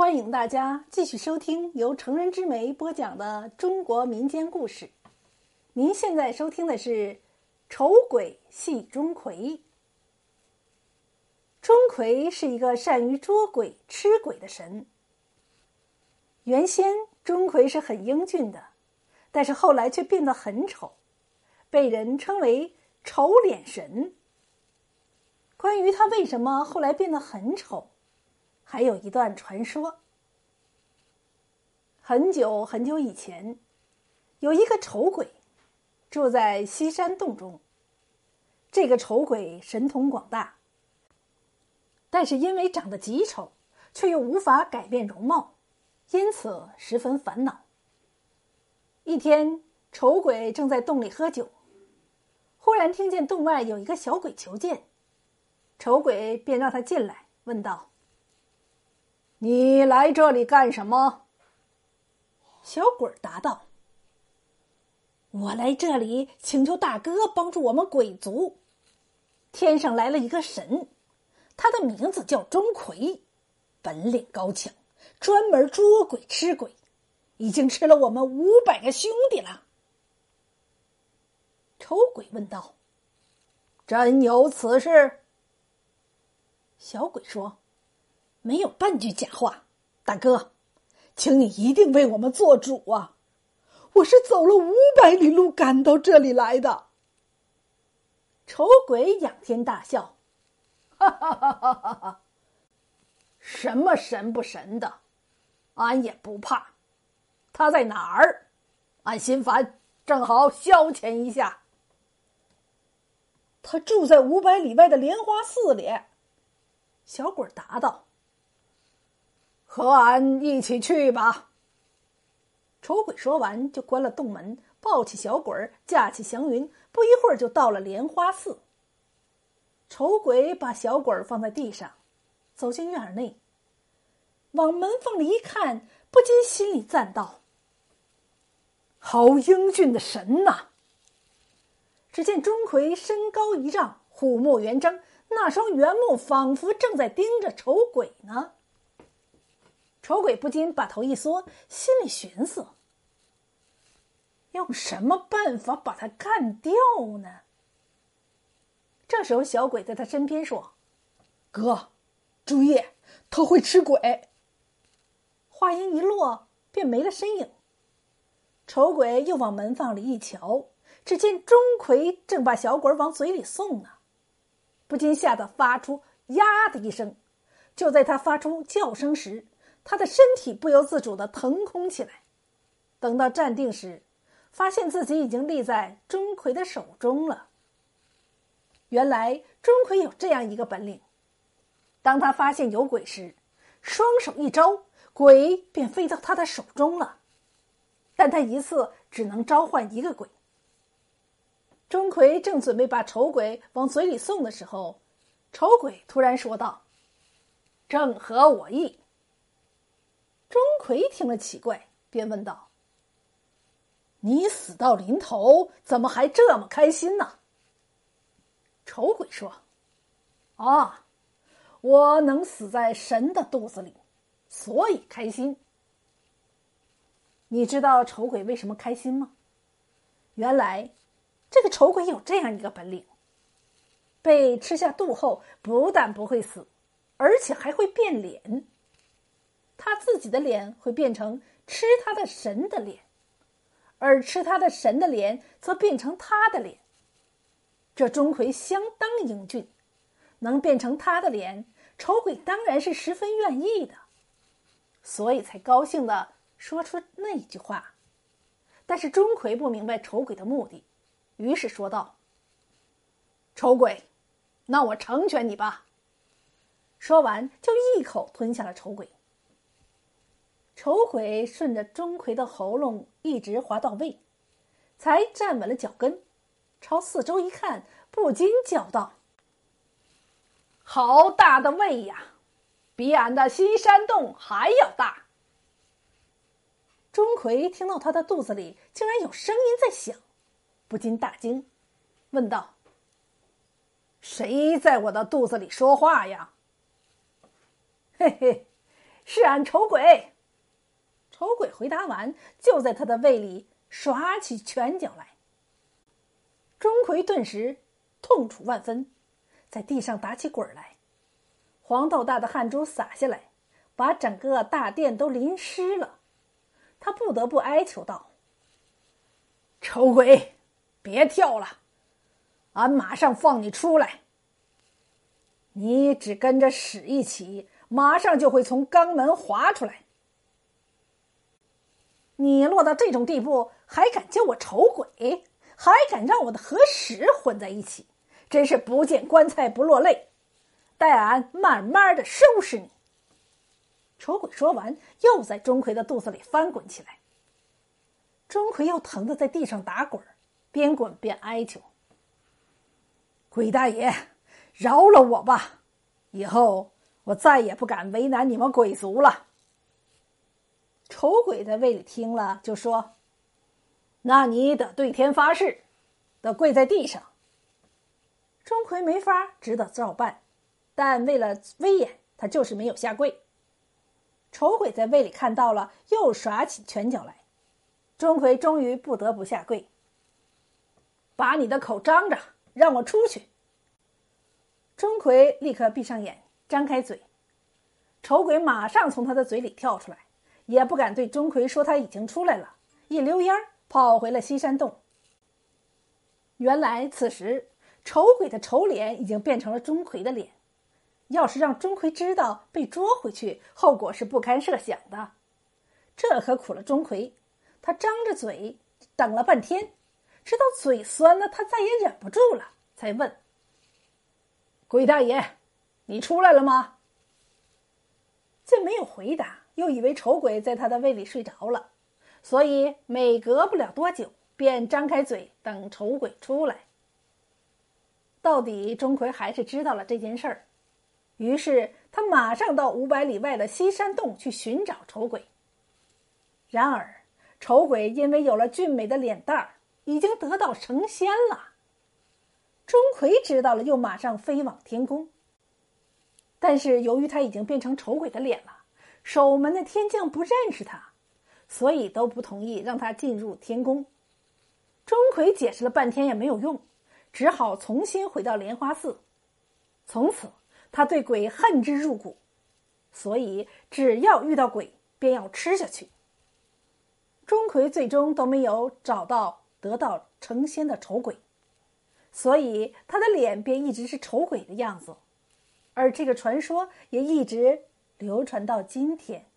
欢迎大家继续收听由成人之美播讲的中国民间故事。您现在收听的是《丑鬼戏钟馗》。钟馗是一个善于捉鬼、吃鬼的神。原先钟馗是很英俊的，但是后来却变得很丑，被人称为“丑脸神”。关于他为什么后来变得很丑，还有一段传说。很久很久以前，有一个丑鬼，住在西山洞中。这个丑鬼神通广大，但是因为长得极丑，却又无法改变容貌，因此十分烦恼。一天，丑鬼正在洞里喝酒，忽然听见洞外有一个小鬼求见。丑鬼便让他进来，问道：“你来这里干什么？”小鬼答道：“我来这里请求大哥帮助我们鬼族。天上来了一个神，他的名字叫钟馗，本领高强，专门捉鬼吃鬼，已经吃了我们五百个兄弟了。”丑鬼问道：“真有此事？”小鬼说：“没有半句假话，大哥，请你一定为我们做主啊！我是走了五百里路赶到这里来的。”丑鬼仰天大笑：“哈哈哈哈哈哈！什么神不神的，俺也不怕。他在哪儿？俺心烦，正好消遣一下。他住在五百里外的莲花寺里。”小鬼答道：“和俺一起去吧。”丑鬼说完，就关了洞门，抱起小鬼儿，架起祥云，不一会儿就到了莲花寺。丑鬼把小鬼儿放在地上，走进院内，往门缝里一看，不禁心里赞道：“好英俊的神呐！”只见钟馗身高一丈，虎目圆睁。那双圆目仿佛正在盯着丑鬼呢。丑鬼不禁把头一缩，心里寻思：用什么办法把他干掉呢？这时候，小鬼在他身边说：“哥，注意，他会吃鬼。”话音一落，便没了身影。丑鬼又往门缝里一瞧，只见钟馗正把小鬼往嘴里送呢。不禁吓得发出“呀”的一声，就在他发出叫声时，他的身体不由自主的腾空起来。等到站定时，发现自己已经立在钟馗的手中了。原来钟馗有这样一个本领：当他发现有鬼时，双手一招，鬼便飞到他的手中了。但他一次只能召唤一个鬼。钟馗正准备把丑鬼往嘴里送的时候，丑鬼突然说道：“正合我意。”钟馗听了奇怪，便问道：“你死到临头，怎么还这么开心呢？”丑鬼说：“啊，我能死在神的肚子里，所以开心。你知道丑鬼为什么开心吗？原来……”这个丑鬼有这样一个本领：被吃下肚后，不但不会死，而且还会变脸。他自己的脸会变成吃他的神的脸，而吃他的神的脸则变成他的脸。这钟馗相当英俊，能变成他的脸，丑鬼当然是十分愿意的，所以才高兴的说出那句话。但是钟馗不明白丑鬼的目的。于是说道：“丑鬼，那我成全你吧。”说完，就一口吞下了丑鬼。丑鬼顺着钟馗的喉咙一直滑到胃，才站稳了脚跟，朝四周一看，不禁叫道：“好大的胃呀，比俺的西山洞还要大！”钟馗听到他的肚子里竟然有声音在响。不禁大惊，问道：“谁在我的肚子里说话呀？”“嘿嘿，是俺丑鬼。回答完，就在他的胃里耍起拳脚来。钟馗顿时痛楚万分，在地上打起滚来，黄豆大的汗珠洒下来，把整个大殿都淋湿了。他不得不哀求道：“丑鬼，别跳了，俺马上放你出来。你只跟着屎一起，马上就会从肛门滑出来。你落到这种地步，还敢叫我丑鬼？”还敢让我的和屎混在一起，真是不见棺材不落泪！待俺慢慢的收拾你。丑鬼说完，又在钟馗的肚子里翻滚起来。钟馗又疼得在地上打滚，边滚边哀求：“鬼大爷，饶了我吧！以后我再也不敢为难你们鬼族了。”丑鬼在胃里听了，就说。那你得对天发誓，得跪在地上。钟馗没法，只得照办，但为了威严，他就是没有下跪。丑鬼在胃里看到了，又耍起拳脚来。钟馗终于不得不下跪，把你的口张着，让我出去。钟馗立刻闭上眼，张开嘴，丑鬼马上从他的嘴里跳出来，也不敢对钟馗说他已经出来了，一溜烟儿。跑回了西山洞。原来此时丑鬼的丑脸已经变成了钟馗的脸，要是让钟馗知道被捉回去，后果是不堪设想的。这可苦了钟馗，他张着嘴等了半天，直到嘴酸了，他再也忍不住了，才问：“鬼大爷，你出来了吗？”见没有回答，又以为丑鬼在他的胃里睡着了。所以每隔不了多久，便张开嘴等丑鬼出来。到底钟馗还是知道了这件事儿，于是他马上到五百里外的西山洞去寻找丑鬼。然而，丑鬼因为有了俊美的脸蛋儿，已经得道成仙了。钟馗知道了，又马上飞往天宫。但是由于他已经变成丑鬼的脸了，守门的天将不认识他。所以都不同意让他进入天宫。钟馗解释了半天也没有用，只好重新回到莲花寺。从此，他对鬼恨之入骨，所以只要遇到鬼，便要吃下去。钟馗最终都没有找到得道成仙的丑鬼，所以他的脸便一直是丑鬼的样子，而这个传说也一直流传到今天。